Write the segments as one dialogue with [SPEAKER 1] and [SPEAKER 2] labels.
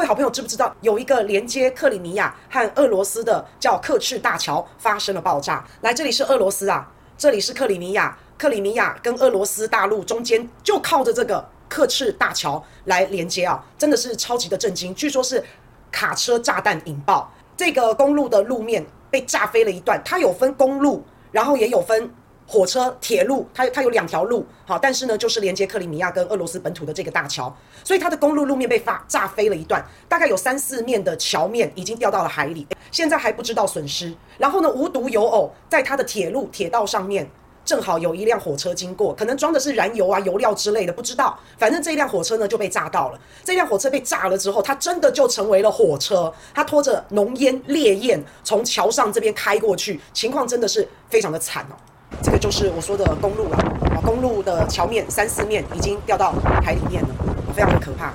[SPEAKER 1] 各位好朋友知不知道有一个连接克里米亚和俄罗斯的叫刻赤大桥发生了爆炸？来，这里是俄罗斯啊，这里是克里米亚，克里米亚跟俄罗斯大陆中间就靠着这个刻赤大桥来连接啊，真的是超级的震惊。据说是卡车炸弹引爆，这个公路的路面被炸飞了一段，它有分公路，然后也有分。火车、铁路，它它有两条路，好，但是呢，就是连接克里米亚跟俄罗斯本土的这个大桥，所以它的公路路面被发炸飞了一段，大概有三四面的桥面已经掉到了海里，现在还不知道损失。然后呢，无独有偶，在它的铁路铁道上面，正好有一辆火车经过，可能装的是燃油啊、油料之类的，不知道。反正这辆火车呢就被炸到了。这辆火车被炸了之后，它真的就成为了火车，它拖着浓烟烈焰从桥上这边开过去，情况真的是非常的惨哦。这个就是我说的公路了啊，公路的桥面三四面已经掉到海里面了，啊非常的可怕。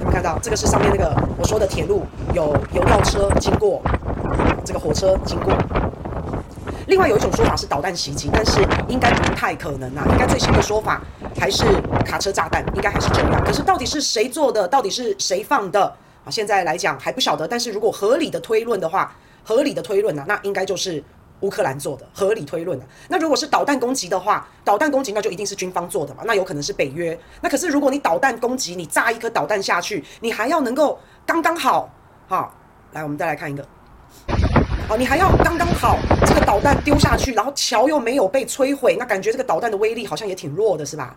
[SPEAKER 1] 有没有看到？这个是上面那个我说的铁路，有油料车经过，这个火车经过。另外有一种说法是导弹袭击，但是应该不太可能啊，应该最新的说法还是卡车炸弹，应该还是这样。可是到底是谁做的？到底是谁放的？啊，现在来讲还不晓得。但是如果合理的推论的话，合理的推论呢，那应该就是。乌克兰做的合理推论的，那如果是导弹攻击的话，导弹攻击那就一定是军方做的嘛，那有可能是北约。那可是如果你导弹攻击，你炸一颗导弹下去，你还要能够刚刚好，好，来我们再来看一个，好，你还要刚刚好，这个导弹丢下去，然后桥又没有被摧毁，那感觉这个导弹的威力好像也挺弱的，是吧？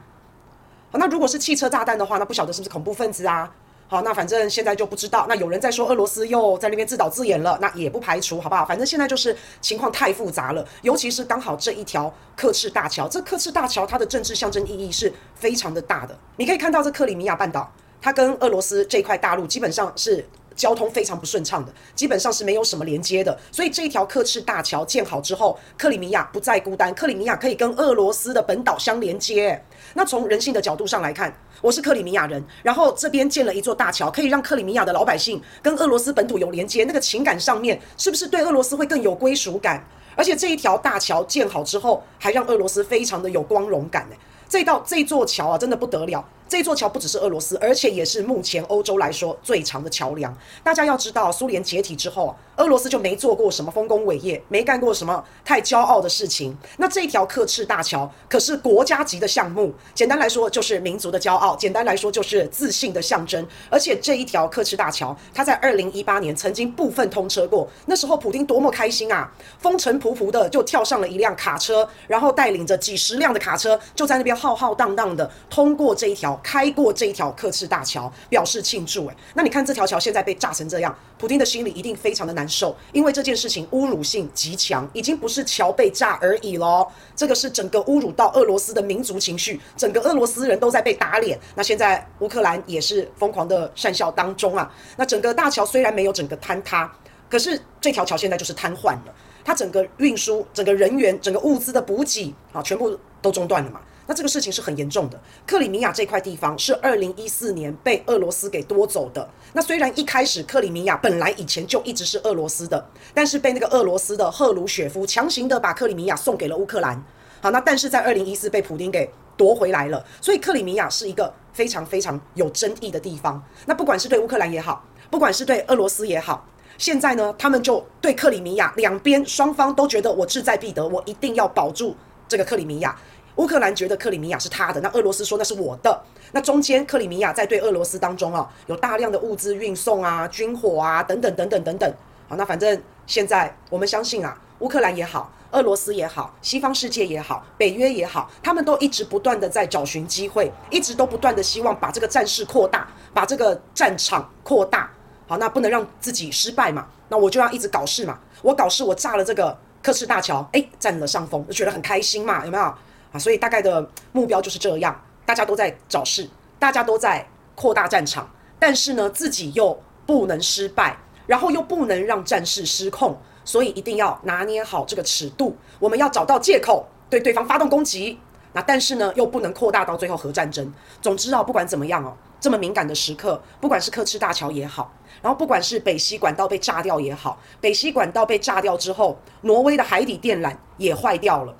[SPEAKER 1] 好，那如果是汽车炸弹的话，那不晓得是不是恐怖分子啊？好，那反正现在就不知道。那有人在说俄罗斯又在那边自导自演了，那也不排除，好不好？反正现在就是情况太复杂了，尤其是刚好这一条克赤大桥，这克赤大桥它的政治象征意义是非常的大的。你可以看到这克里米亚半岛，它跟俄罗斯这块大陆基本上是。交通非常不顺畅的，基本上是没有什么连接的。所以这一条客赤大桥建好之后，克里米亚不再孤单，克里米亚可以跟俄罗斯的本岛相连接。那从人性的角度上来看，我是克里米亚人，然后这边建了一座大桥，可以让克里米亚的老百姓跟俄罗斯本土有连接，那个情感上面是不是对俄罗斯会更有归属感？而且这一条大桥建好之后，还让俄罗斯非常的有光荣感呢。这道这座桥啊，真的不得了。这座桥不只是俄罗斯，而且也是目前欧洲来说最长的桥梁。大家要知道，苏联解体之后，俄罗斯就没做过什么丰功伟业，没干过什么太骄傲的事情。那这一条刻赤大桥可是国家级的项目，简单来说就是民族的骄傲，简单来说就是自信的象征。而且这一条刻赤大桥，它在二零一八年曾经部分通车过，那时候普丁多么开心啊，风尘仆仆的就跳上了一辆卡车，然后带领着几十辆的卡车，就在那边浩浩荡荡的通过这一条。开过这一条刻赤大桥，表示庆祝。诶，那你看这条桥现在被炸成这样，普丁的心里一定非常的难受，因为这件事情侮辱性极强，已经不是桥被炸而已咯。这个是整个侮辱到俄罗斯的民族情绪，整个俄罗斯人都在被打脸。那现在乌克兰也是疯狂的善笑当中啊。那整个大桥虽然没有整个坍塌，可是这条桥现在就是瘫痪了，它整个运输、整个人员、整个物资的补给啊，全部都中断了嘛。那这个事情是很严重的。克里米亚这块地方是二零一四年被俄罗斯给夺走的。那虽然一开始克里米亚本来以前就一直是俄罗斯的，但是被那个俄罗斯的赫鲁雪夫强行的把克里米亚送给了乌克兰。好，那但是在二零一四被普丁给夺回来了。所以克里米亚是一个非常非常有争议的地方。那不管是对乌克兰也好，不管是对俄罗斯也好，现在呢，他们就对克里米亚两边双方都觉得我志在必得，我一定要保住这个克里米亚。乌克兰觉得克里米亚是他的，那俄罗斯说那是我的。那中间克里米亚在对俄罗斯当中啊，有大量的物资运送啊、军火啊等等等等等等。好，那反正现在我们相信啊，乌克兰也好，俄罗斯也好，西方世界也好，北约也好，他们都一直不断的在找寻机会，一直都不断的希望把这个战事扩大，把这个战场扩大。好，那不能让自己失败嘛，那我就要一直搞事嘛。我搞事，我炸了这个克赤大桥，诶，占了上风，就觉得很开心嘛，有没有？所以大概的目标就是这样，大家都在找事，大家都在扩大战场，但是呢，自己又不能失败，然后又不能让战事失控，所以一定要拿捏好这个尺度。我们要找到借口对对方发动攻击，那但是呢，又不能扩大到最后核战争。总之啊，不管怎么样哦，这么敏感的时刻，不管是刻赤大桥也好，然后不管是北溪管道被炸掉也好，北溪管道被炸掉之后，挪威的海底电缆也坏掉了。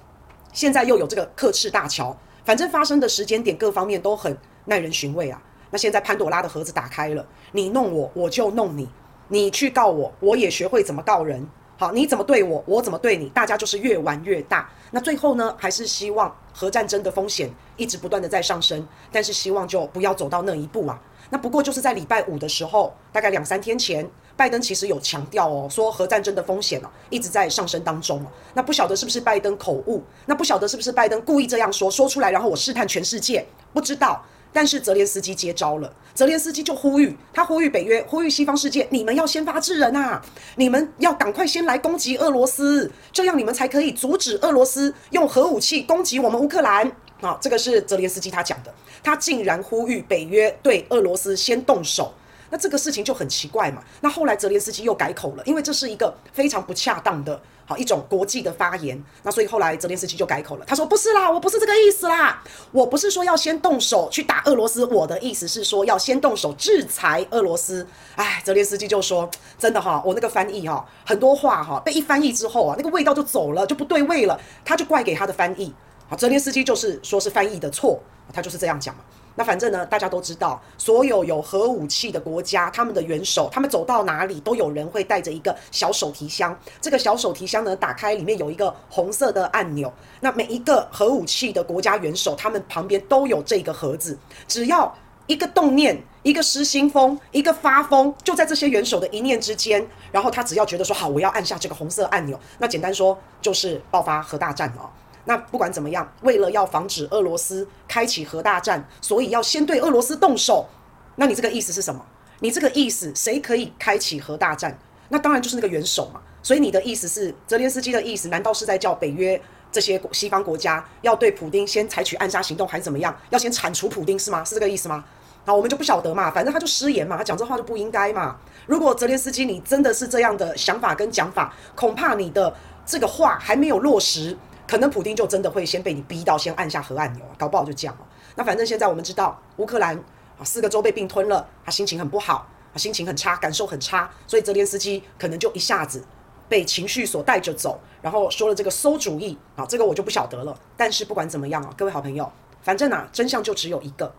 [SPEAKER 1] 现在又有这个刻赤大桥，反正发生的时间点各方面都很耐人寻味啊。那现在潘朵拉的盒子打开了，你弄我，我就弄你；你去告我，我也学会怎么告人。好，你怎么对我，我怎么对你，大家就是越玩越大。那最后呢，还是希望核战争的风险一直不断的在上升，但是希望就不要走到那一步啊。那不过就是在礼拜五的时候，大概两三天前，拜登其实有强调哦，说核战争的风险哦一直在上升当中哦。那不晓得是不是拜登口误，那不晓得是不是拜登故意这样说，说出来，然后我试探全世界，不知道。但是泽连斯基接招了，泽连斯基就呼吁，他呼吁北约，呼吁西方世界，你们要先发制人啊！你们要赶快先来攻击俄罗斯，这样你们才可以阻止俄罗斯用核武器攻击我们乌克兰。啊，这个是泽连斯基他讲的，他竟然呼吁北约对俄罗斯先动手。那这个事情就很奇怪嘛。那后来泽连斯基又改口了，因为这是一个非常不恰当的，好一种国际的发言。那所以后来泽连斯基就改口了，他说不是啦，我不是这个意思啦，我不是说要先动手去打俄罗斯，我的意思是说要先动手制裁俄罗斯。哎，泽连斯基就说真的哈，我那个翻译哈，很多话哈被一翻译之后啊，那个味道就走了，就不对味了，他就怪给他的翻译。好，泽连斯基就是说是翻译的错，他就是这样讲嘛。那反正呢，大家都知道，所有有核武器的国家，他们的元首，他们走到哪里都有人会带着一个小手提箱。这个小手提箱呢，打开里面有一个红色的按钮。那每一个核武器的国家元首，他们旁边都有这个盒子。只要一个动念，一个失心疯，一个发疯，就在这些元首的一念之间。然后他只要觉得说好，我要按下这个红色按钮，那简单说就是爆发核大战了。那不管怎么样，为了要防止俄罗斯开启核大战，所以要先对俄罗斯动手。那你这个意思是什么？你这个意思谁可以开启核大战？那当然就是那个元首嘛。所以你的意思是，泽连斯基的意思，难道是在叫北约这些西方国家要对普丁先采取暗杀行动，还是怎么样？要先铲除普丁是吗？是这个意思吗？好，我们就不晓得嘛，反正他就失言嘛，他讲这话就不应该嘛。如果泽连斯基你真的是这样的想法跟讲法，恐怕你的这个话还没有落实。可能普丁就真的会先被你逼到先按下核按钮，搞不好就这样了。那反正现在我们知道乌克兰啊四个州被并吞了，他心情很不好，啊心情很差，感受很差，所以泽连斯基可能就一下子被情绪所带着走，然后说了这个馊主意啊，这个我就不晓得了。但是不管怎么样啊，各位好朋友，反正啊真相就只有一个，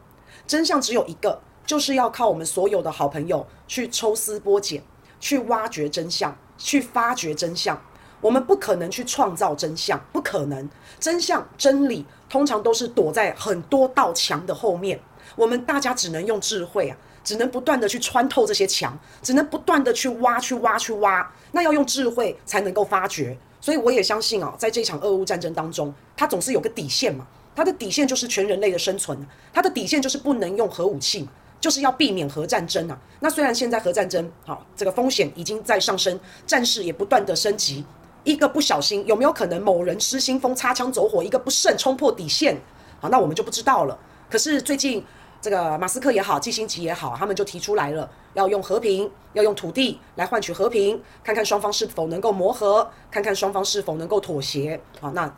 [SPEAKER 1] 真相只有一个，就是要靠我们所有的好朋友去抽丝剥茧，去挖掘真相，去发掘真相。我们不可能去创造真相，不可能。真相、真理通常都是躲在很多道墙的后面。我们大家只能用智慧啊，只能不断的去穿透这些墙，只能不断的去挖、去挖、去挖。那要用智慧才能够发掘。所以我也相信啊，在这场俄乌战争当中，它总是有个底线嘛。它的底线就是全人类的生存，它的底线就是不能用核武器嘛。就是要避免核战争啊！那虽然现在核战争好，这个风险已经在上升，战事也不断的升级。一个不小心，有没有可能某人失心疯擦枪走火？一个不慎冲破底线，好，那我们就不知道了。可是最近这个马斯克也好，季辛吉也好，他们就提出来了，要用和平，要用土地来换取和平，看看双方是否能够磨合，看看双方是否能够妥协。好，那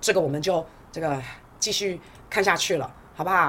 [SPEAKER 1] 这个我们就这个继续看下去了，好不好？